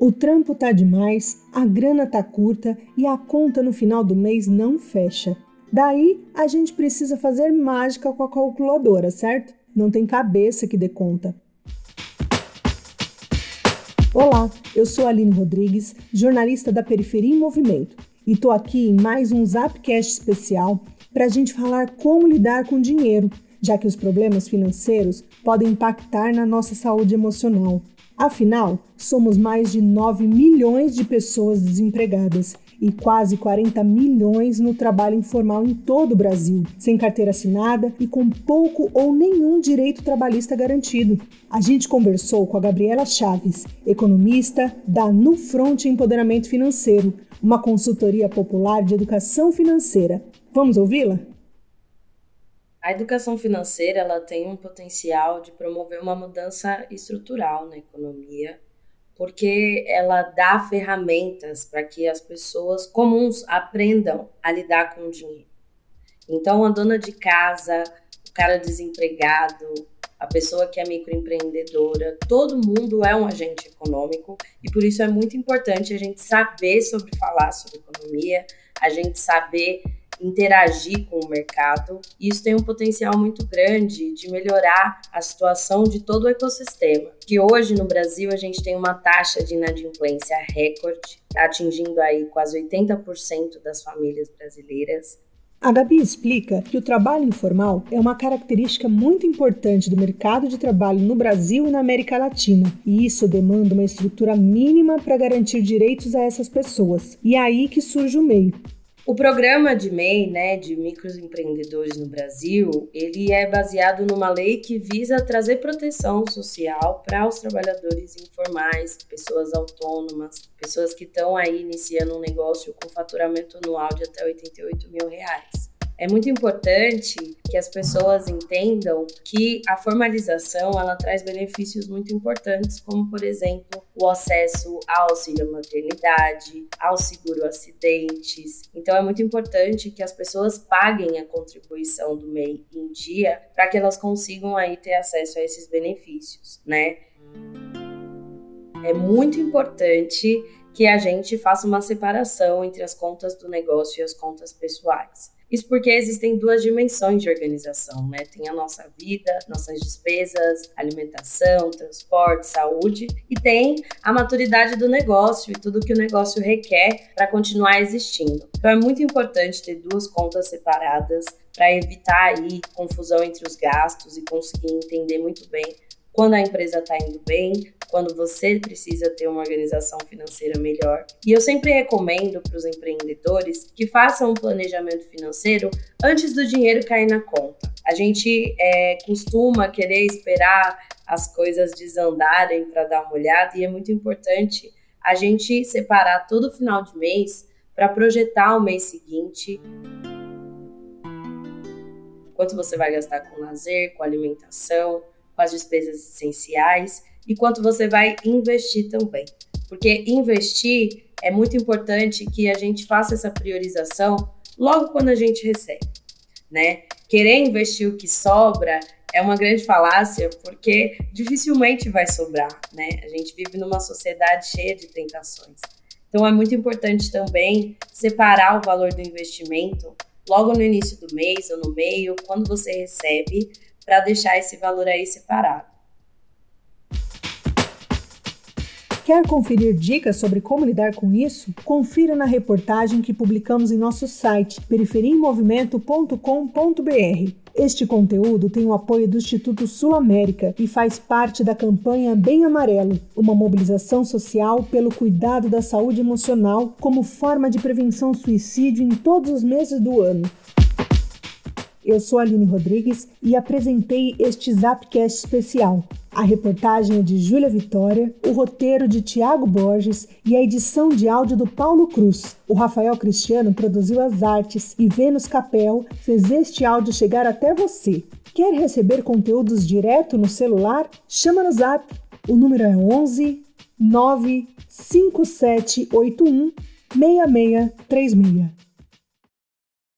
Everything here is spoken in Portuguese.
O trampo tá demais, a grana tá curta e a conta no final do mês não fecha. Daí a gente precisa fazer mágica com a calculadora, certo? Não tem cabeça que dê conta. Olá, eu sou Aline Rodrigues, jornalista da Periferia em Movimento, e tô aqui em mais um Zapcast especial para a gente falar como lidar com dinheiro, já que os problemas financeiros podem impactar na nossa saúde emocional. Afinal, somos mais de 9 milhões de pessoas desempregadas e quase 40 milhões no trabalho informal em todo o Brasil, sem carteira assinada e com pouco ou nenhum direito trabalhista garantido. A gente conversou com a Gabriela Chaves, economista da Nufront Empoderamento Financeiro, uma consultoria popular de educação financeira. Vamos ouvi-la? A educação financeira ela tem um potencial de promover uma mudança estrutural na economia, porque ela dá ferramentas para que as pessoas comuns aprendam a lidar com o dinheiro. Então, a dona de casa, o cara desempregado, a pessoa que é microempreendedora, todo mundo é um agente econômico e por isso é muito importante a gente saber sobre falar sobre economia, a gente saber interagir com o mercado. Isso tem um potencial muito grande de melhorar a situação de todo o ecossistema. Que hoje no Brasil a gente tem uma taxa de inadimplência recorde, atingindo aí quase 80% das famílias brasileiras. A Gabi explica que o trabalho informal é uma característica muito importante do mercado de trabalho no Brasil e na América Latina, e isso demanda uma estrutura mínima para garantir direitos a essas pessoas. E é aí que surge o MEI, o programa de MEI, né, de microempreendedores no Brasil, ele é baseado numa lei que visa trazer proteção social para os trabalhadores informais, pessoas autônomas, pessoas que estão aí iniciando um negócio com faturamento anual de até 88 mil reais. É muito importante que as pessoas entendam que a formalização ela traz benefícios muito importantes, como por exemplo o acesso ao auxílio maternidade, ao seguro acidentes. Então é muito importante que as pessoas paguem a contribuição do MEI em dia para que elas consigam aí ter acesso a esses benefícios, né? É muito importante que a gente faça uma separação entre as contas do negócio e as contas pessoais. Isso porque existem duas dimensões de organização, né? Tem a nossa vida, nossas despesas, alimentação, transporte, saúde, e tem a maturidade do negócio e tudo que o negócio requer para continuar existindo. Então é muito importante ter duas contas separadas para evitar aí confusão entre os gastos e conseguir entender muito bem quando a empresa está indo bem, quando você precisa ter uma organização financeira melhor. E eu sempre recomendo para os empreendedores que façam um planejamento financeiro antes do dinheiro cair na conta. A gente é, costuma querer esperar as coisas desandarem para dar uma olhada e é muito importante a gente separar todo final de mês para projetar o mês seguinte quanto você vai gastar com lazer, com alimentação, com as despesas essenciais e quanto você vai investir também. Porque investir é muito importante que a gente faça essa priorização logo quando a gente recebe, né? Querer investir o que sobra é uma grande falácia, porque dificilmente vai sobrar, né? A gente vive numa sociedade cheia de tentações. Então é muito importante também separar o valor do investimento logo no início do mês ou no meio, quando você recebe, para deixar esse valor aí separado. Quer conferir dicas sobre como lidar com isso? Confira na reportagem que publicamos em nosso site periferiaemmovimento.com.br. Este conteúdo tem o apoio do Instituto Sul América e faz parte da campanha Bem Amarelo, uma mobilização social pelo cuidado da saúde emocional como forma de prevenção suicídio em todos os meses do ano. Eu sou Aline Rodrigues e apresentei este Zapcast especial. A reportagem é de Júlia Vitória, o roteiro de Tiago Borges e a edição de áudio do Paulo Cruz. O Rafael Cristiano produziu as artes e Vênus Capel fez este áudio chegar até você. Quer receber conteúdos direto no celular? Chama no Zap. O número é 11 95781 6636.